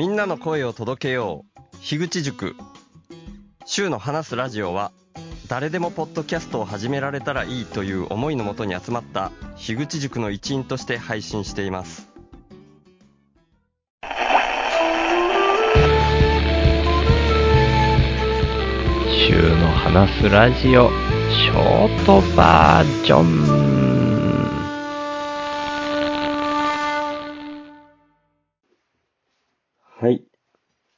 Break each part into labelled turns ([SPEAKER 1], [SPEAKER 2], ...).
[SPEAKER 1] みんなの声を届けよう。樋口塾。週の話すラジオは誰でもポッドキャストを始められたらいいという思いのもとに集まった樋口塾の一員として配信しています。
[SPEAKER 2] 週の話すラジオショートバージョン。
[SPEAKER 1] はい。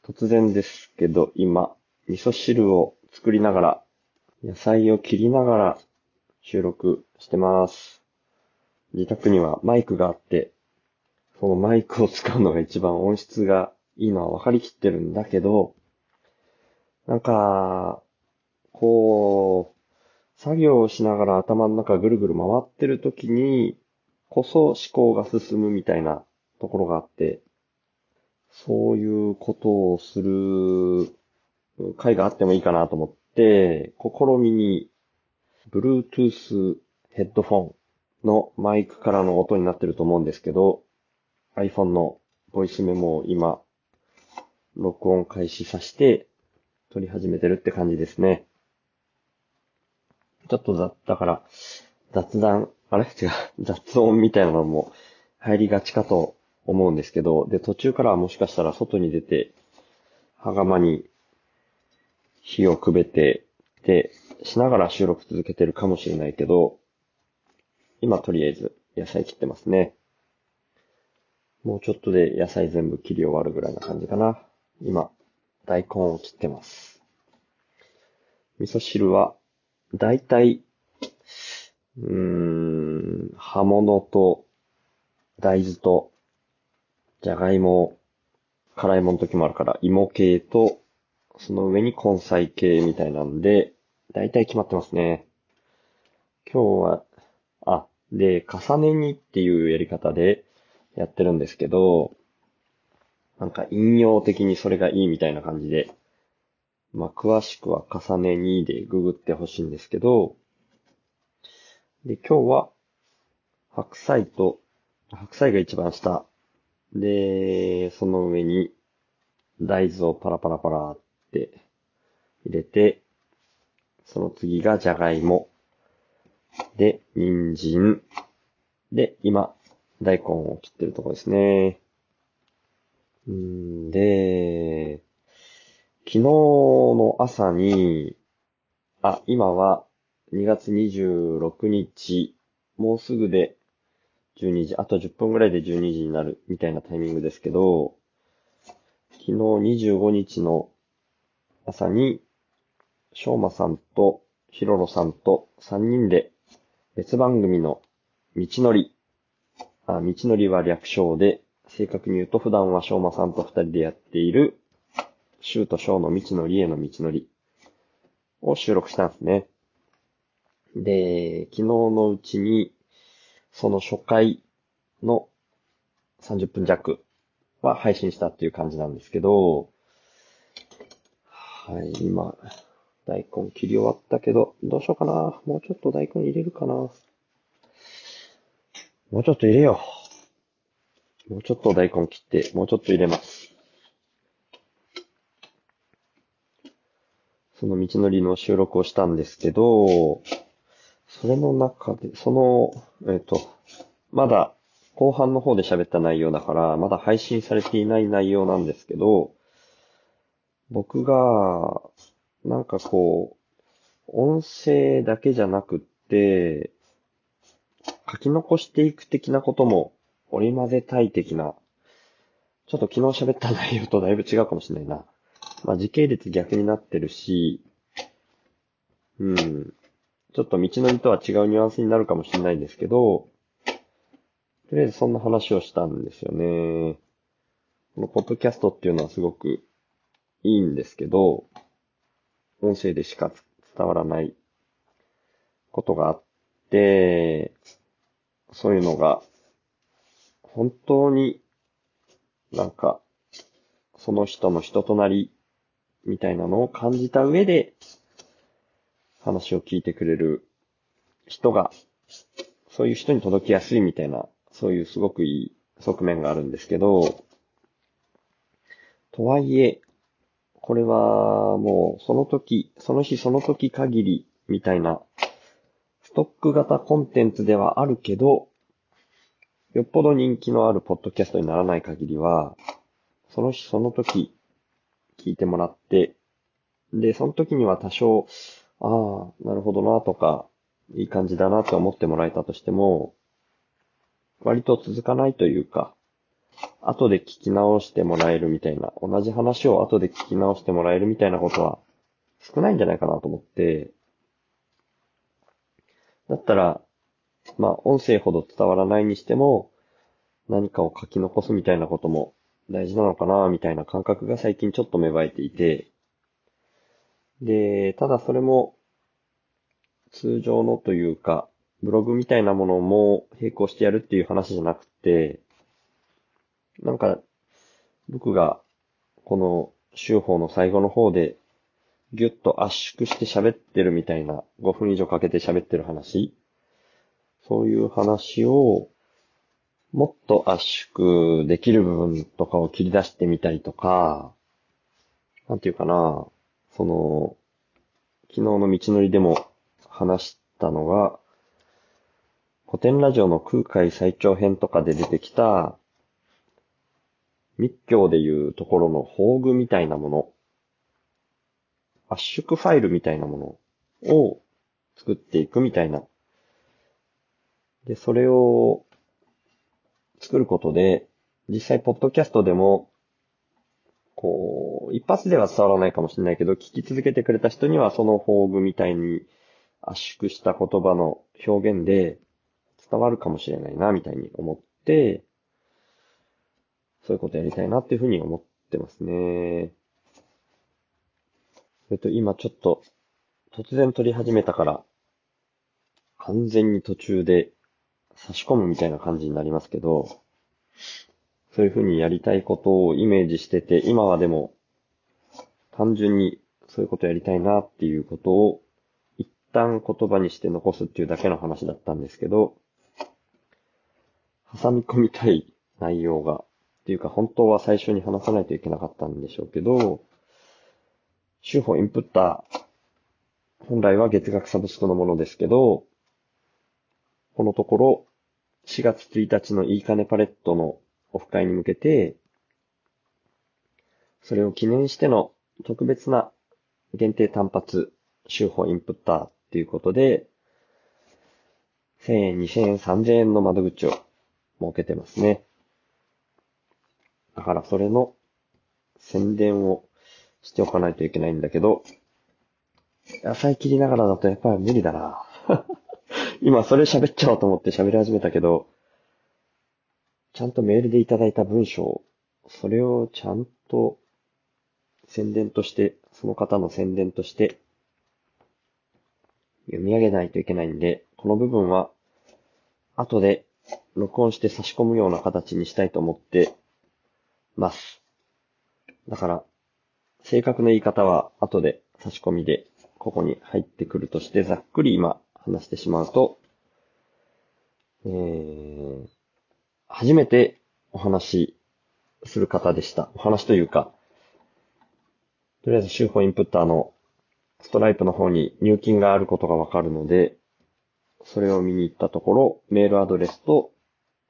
[SPEAKER 1] 突然ですけど今味噌汁を作りながら野菜を切りながら収録してます。自宅にはマイクがあってそのマイクを使うのが一番音質がいいのは分かりきってるんだけどなんか、こう、作業をしながら頭の中ぐるぐる回ってる時に、こそ思考が進むみたいなところがあって、そういうことをする回があってもいいかなと思って、試みに、Bluetooth ヘッドフォンのマイクからの音になってると思うんですけど、iPhone のボイスメモを今、録音開始させて、撮り始めてるって感じですね。ちょっと雑、だから、雑談、あれ？違う、雑音みたいなのも入りがちかと思うんですけど、で、途中からはもしかしたら外に出て、はがまに火をくべて、で、しながら収録続けてるかもしれないけど、今とりあえず野菜切ってますね。もうちょっとで野菜全部切り終わるぐらいな感じかな。今、大根を切ってます。味噌汁は、だいたい、うーん、葉物と、大豆と、じゃがいも、辛いもの時もあるから、芋系と、その上に根菜系みたいなんで、だいたい決まってますね。今日は、あ、で、重ね煮っていうやり方でやってるんですけど、なんか引用的にそれがいいみたいな感じで、まあ、詳しくは重ね2でググってほしいんですけど、で、今日は、白菜と、白菜が一番下。で、その上に、大豆をパラパラパラって入れて、その次がじゃがいも。で、人参。で、今、大根を切ってるとこですね。んで、昨日の朝に、あ、今は2月26日、もうすぐで12時、あと10分ぐらいで12時になるみたいなタイミングですけど、昨日25日の朝に、しょうまさんとひろろさんと3人で別番組の道のり、あ、道のりは略称で正確に言うと普段は翔馬さんと二人でやっている、シューとショーの道のりへの道のりを収録したんですね。で、昨日のうちに、その初回の30分弱は配信したっていう感じなんですけど、はい、今、大根切り終わったけど、どうしようかな。もうちょっと大根入れるかな。もうちょっと入れよう。もうちょっと大根切って、もうちょっと入れます。その道のりの収録をしたんですけど、それの中で、その、えっ、と、まだ後半の方で喋った内容だから、まだ配信されていない内容なんですけど、僕が、なんかこう、音声だけじゃなくって、書き残していく的なことも織り交ぜたい的な、ちょっと昨日喋った内容とだいぶ違うかもしれないな。まあ時系列逆になってるし、うん。ちょっと道のりとは違うニュアンスになるかもしれないですけど、とりあえずそんな話をしたんですよね。このポッドキャストっていうのはすごくいいんですけど、音声でしか伝わらないことがあって、そういうのが本当に、なんか、その人の人となりみたいなのを感じた上で、話を聞いてくれる人が、そういう人に届きやすいみたいな、そういうすごくいい側面があるんですけど、とはいえ、これはもうその時、その日その時限りみたいなストック型コンテンツではあるけど、よっぽど人気のあるポッドキャストにならない限りは、その日その時聞いてもらって、で、その時には多少、ああ、なるほどなとか、いい感じだなって思ってもらえたとしても、割と続かないというか、後で聞き直してもらえるみたいな、同じ話を後で聞き直してもらえるみたいなことは少ないんじゃないかなと思って、だったら、まあ、音声ほど伝わらないにしても、何かを書き残すみたいなことも大事なのかな、みたいな感覚が最近ちょっと芽生えていて、で、ただそれも、通常のというか、ブログみたいなものも並行してやるっていう話じゃなくて、なんか、僕が、この、週報の最後の方で、ぎゅっと圧縮して喋ってるみたいな、5分以上かけて喋ってる話そういう話を、もっと圧縮できる部分とかを切り出してみたりとか、なんていうかな、その、昨日の道のりでも話したのが、古典ラジオの空海最長編とかで出てきた、密教でいうところの宝具みたいなもの、圧縮ファイルみたいなものを作っていくみたいな。で、それを作ることで、実際、ポッドキャストでも、こう、一発では伝わらないかもしれないけど、聞き続けてくれた人にはその宝具みたいに圧縮した言葉の表現で伝わるかもしれないな、みたいに思って、そういうことやりたいなっていうふうに思ってますね。それと今ちょっと突然撮り始めたから、完全に途中で差し込むみたいな感じになりますけど、そういうふうにやりたいことをイメージしてて、今はでも単純にそういうことやりたいなっていうことを一旦言葉にして残すっていうだけの話だったんですけど、挟み込みたい内容が、っていうか本当は最初に話さないといけなかったんでしょうけど、週報インプッター、本来は月額サブスクのものですけど、このところ、4月1日のいいかねパレットのオフ会に向けて、それを記念しての特別な限定単発週報インプッターっていうことで、1000円、2000円、3000円の窓口を設けてますね。だからそれの宣伝をしておかないといけないんだけど、野菜切りながらだとやっぱり無理だな。今それ喋っちゃおうと思って喋り始めたけど、ちゃんとメールでいただいた文章、それをちゃんと宣伝として、その方の宣伝として読み上げないといけないんで、この部分は後で録音して差し込むような形にしたいと思ってます。だから、正確な言い方は後で差し込みでここに入ってくるとして、ざっくり今話してしまうと、えー、初めてお話しする方でした。お話というか、とりあえず週報インプッターのストライプの方に入金があることがわかるので、それを見に行ったところ、メールアドレスと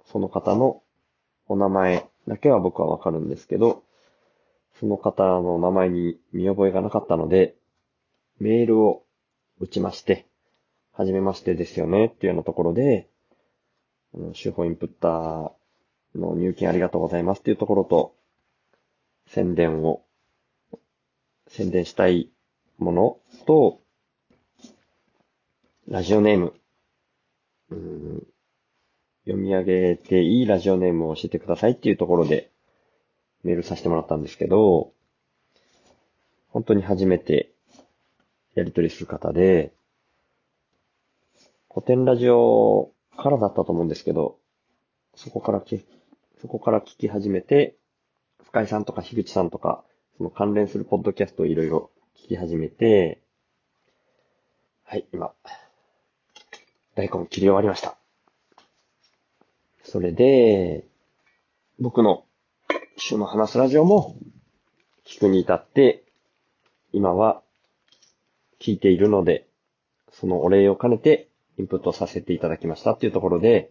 [SPEAKER 1] その方のお名前だけは僕はわかるんですけど、その方の名前に見覚えがなかったので、メールを打ちまして、はじめましてですよねっていうようなところで、あの手法インプッターの入金ありがとうございますっていうところと、宣伝を、宣伝したいものと、ラジオネーム、うん、読み上げていいラジオネームを教えてくださいっていうところでメールさせてもらったんですけど、本当に初めてやり取りする方で、古典ラジオからだったと思うんですけど、そこからき、そこから聞き始めて、深井さんとか樋口さんとか、その関連するポッドキャストをいろいろ聞き始めて、はい、今、大根切り終わりました。それで、僕の週の話すラジオも聞くに至って、今は聞いているので、そのお礼を兼ねてインプットさせていただきましたっていうところで、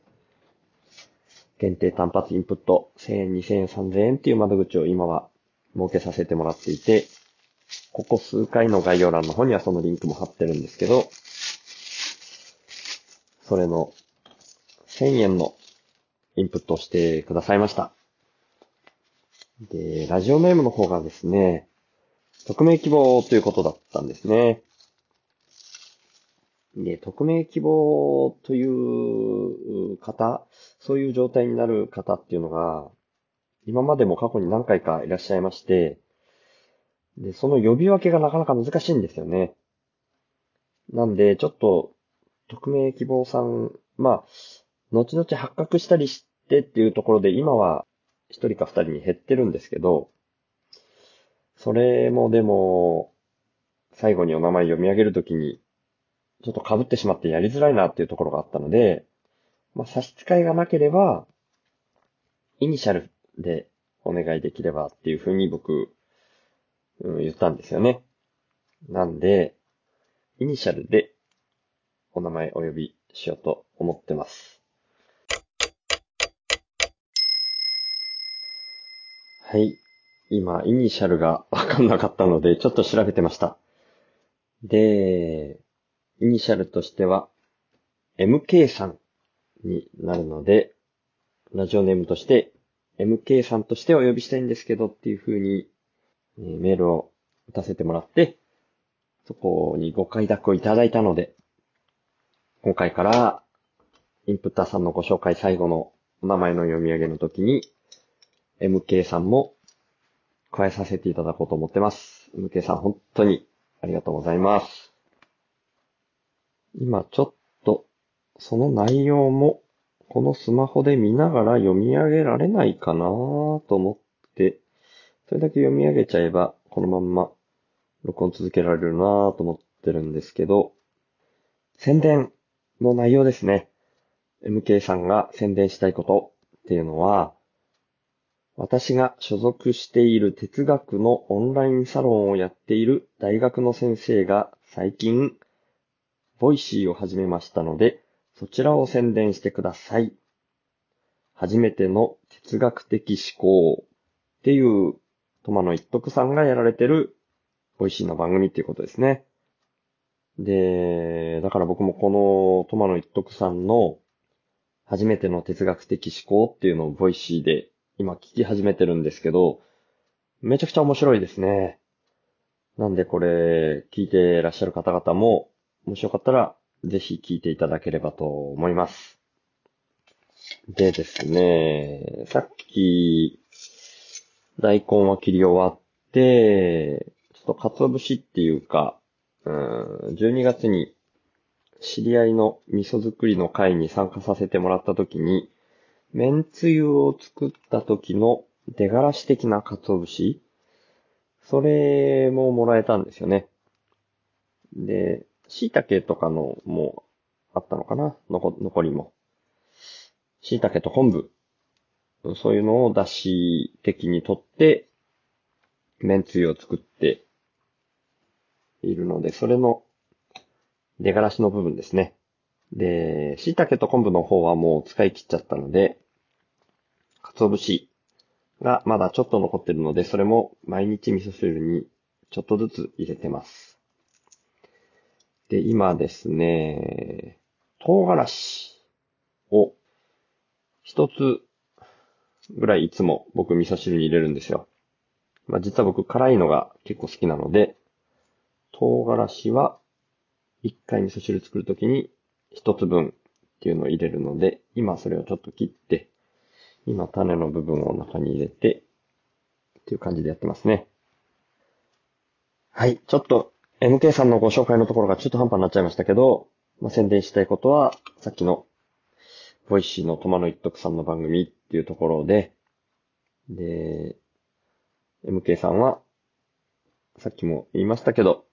[SPEAKER 1] 限定単発インプット1000円、2000円、3000円っていう窓口を今は設けさせてもらっていて、ここ数回の概要欄の方にはそのリンクも貼ってるんですけど、それの1000円のインプットをしてくださいました。で、ラジオネームの方がですね、匿名希望ということだったんですね。で、匿名希望という方、そういう状態になる方っていうのが、今までも過去に何回かいらっしゃいまして、で、その呼び分けがなかなか難しいんですよね。なんで、ちょっと、匿名希望さん、まあ、後々発覚したりしてっていうところで、今は一人か二人に減ってるんですけど、それもでも、最後にお名前読み上げるときに、ちょっと被ってしまってやりづらいなっていうところがあったので、まあ、差し支えがなければ、イニシャルでお願いできればっていうふうに僕、うん、言ったんですよね。なんで、イニシャルでお名前お呼びしようと思ってます。はい。今、イニシャルがわかんなかったので、ちょっと調べてました。で、イニシャルとしては、MK さんになるので、ラジオネームとして、MK さんとしてお呼びしたいんですけどっていう風に、メールを打たせてもらって、そこにご快諾をいただいたので、今回から、インプッターさんのご紹介最後のお名前の読み上げの時に、MK さんも加えさせていただこうと思ってます。MK さん本当にありがとうございます。今ちょっと、その内容も、このスマホで見ながら読み上げられないかなと思って、それだけ読み上げちゃえば、このまんま、録音続けられるなと思ってるんですけど、宣伝の内容ですね。MK さんが宣伝したいことっていうのは、私が所属している哲学のオンラインサロンをやっている大学の先生が最近 Voicy を始めましたので、そちらを宣伝してください。初めての哲学的思考っていう、苫野一徳さんがやられてる、 Voicy の番組っていうことですね。で、だから僕もこの苫野一徳さんの初めての哲学的思考っていうのを Voicy で今聞き始めてるんですけど、めちゃくちゃ面白いですね。なんでこれ聞いてらっしゃる方々ももしよかったら、ぜひ聞いていただければと思います。でですね、さっき、大根は切り終わって、ちょっと鰹節っていうか、うん、12月に知り合いの味噌作りの会に参加させてもらった時に、麺つゆを作った時の出がらし的な鰹節？それももらえたんですよね。で、椎茸とかのもあったのかな？残残りも。椎茸と昆布。そういうのを出汁的にとって、麺つゆを作っているので、それの出がらしの部分ですね。で、椎茸と昆布の方はもう使い切っちゃったので、鰹節がまだちょっと残ってるので、それも毎日味噌汁にちょっとずつ入れてます。で、今ですね、唐辛子を一つぐらいいつも僕味噌汁に入れるんですよ。まあ、実は僕辛いのが結構好きなので、唐辛子は一回味噌汁作るときに一つ分っていうのを入れるので、今それをちょっと切って、今種の部分を中に入れて、っていう感じでやってますね。はい、ちょっと MK さんのご紹介のところが中途半端になっちゃいましたけど、まあ、宣伝したいことは、さっきの、 Voicyの苫野一徳さんの番組っていうところで、で、MK さんは、さっきも言いましたけど、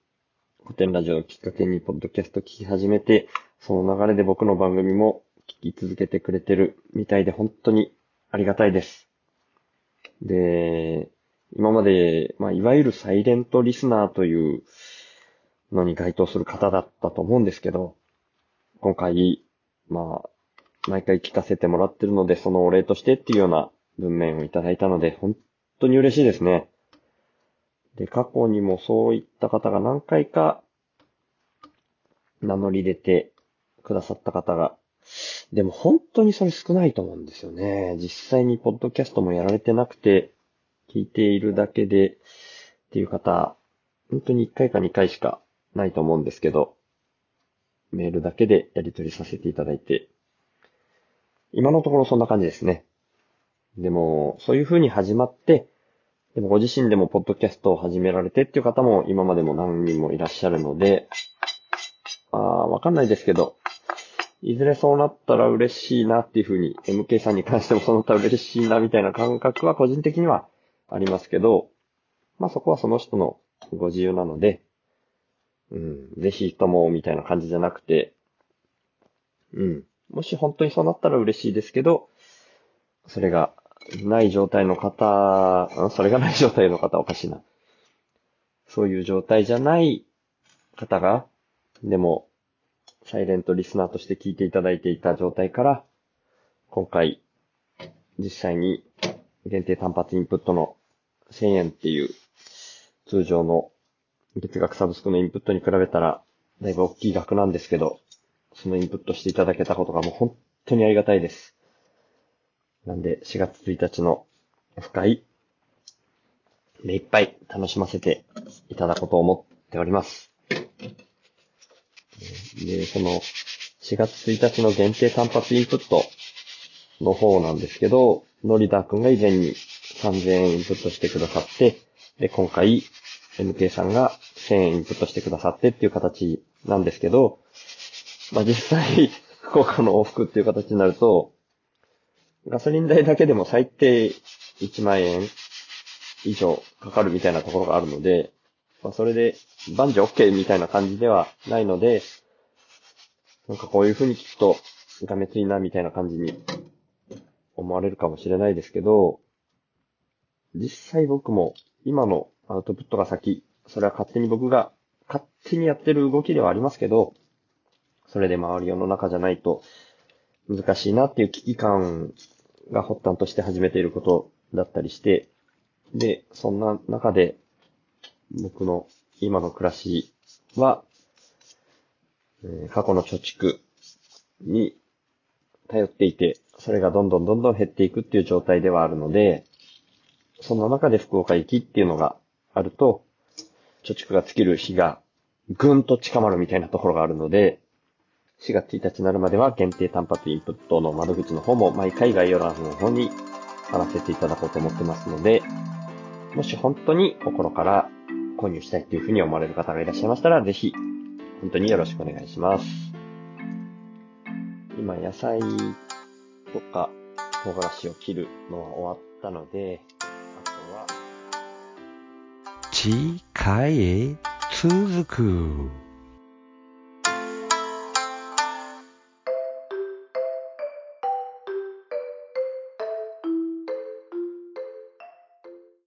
[SPEAKER 1] 古典ラジオをきっかけにポッドキャスト聞き始めて、その流れで僕の番組も聞き続けてくれてるみたいで本当にありがたいです。で、今まで、まあ、いわゆるサイレントリスナーというのに該当する方だったと思うんですけど、今回、まあ、毎回聞かせてもらってるので、そのお礼としてっていうような文面をいただいたので、本当に嬉しいですね。で、過去にもそういった方が何回か名乗り出てくださった方が、でも本当にそれ少ないと思うんですよね。実際にポッドキャストもやられてなくて、聞いているだけでっていう方、本当に1回か2回しかないと思うんですけど、メールだけでやり取りさせていただいて、今のところそんな感じですね。でも、そういう風に始まって、でもご自身でもポッドキャストを始められてっていう方も今までも何人もいらっしゃるので、ああ、わかんないですけど、いずれそうなったら嬉しいなっていう風に、MK さんに関してもそうなったら嬉しいなみたいな感覚は個人的にはありますけど、まあそこはその人のご自由なので、うん、ぜひともみたいな感じじゃなくて、うん、もし本当にそうなったら嬉しいですけど、それがない状態の方、それがない状態の方おかしいな。そういう状態じゃない方が、でも、サイレントリスナーとして聞いていただいていた状態から、今回、実際に限定単発インプットの1000円っていう通常の月額サブスクのインプットに比べたら、だいぶ大きい額なんですけど、そのインプットしていただけたことがもう本当にありがたいです。なんで、4月1日の深い、目いっぱい楽しませていただこうと思っております。で、その、4月1日の限定単発インプットの方なんですけど、ノリダーくんが以前に3000円インプットしてくださって、で、今回、MK さんが1000円インプットしてくださってっていう形なんですけど、まあ、実際、福岡の往復っていう形になると、ガソリン代だけでも最低1万円以上かかるみたいなところがあるので、まあ、それで万事 OK みたいな感じではないので、なんかこういう風に聞くと、がめついなみたいな感じに思われるかもしれないですけど、実際僕も今のアウトプットが先、それは勝手に僕が勝手にやってる動きではありますけど、それで周り世の中じゃないと難しいなっていう危機感が発端として始めていることだったりして、で、そんな中で僕の今の暮らしは、え、過去の貯蓄に頼っていて、それがどんどんどんどん減っていくっていう状態ではあるので、そんな中で福岡行きっていうのがあると、貯蓄が尽きる日がぐんと近まるみたいなところがあるので、4月1日になるまでは限定単発インプットの窓口の方も毎回概要欄の方に貼らせていただこうと思ってますので、もし本当に心から購入したいというふうに思われる方がいらっしゃいましたら、ぜひ、本当によろしくお願いします。今、野菜とか唐辛子を切るのは終わったので、
[SPEAKER 2] 次回へ続く。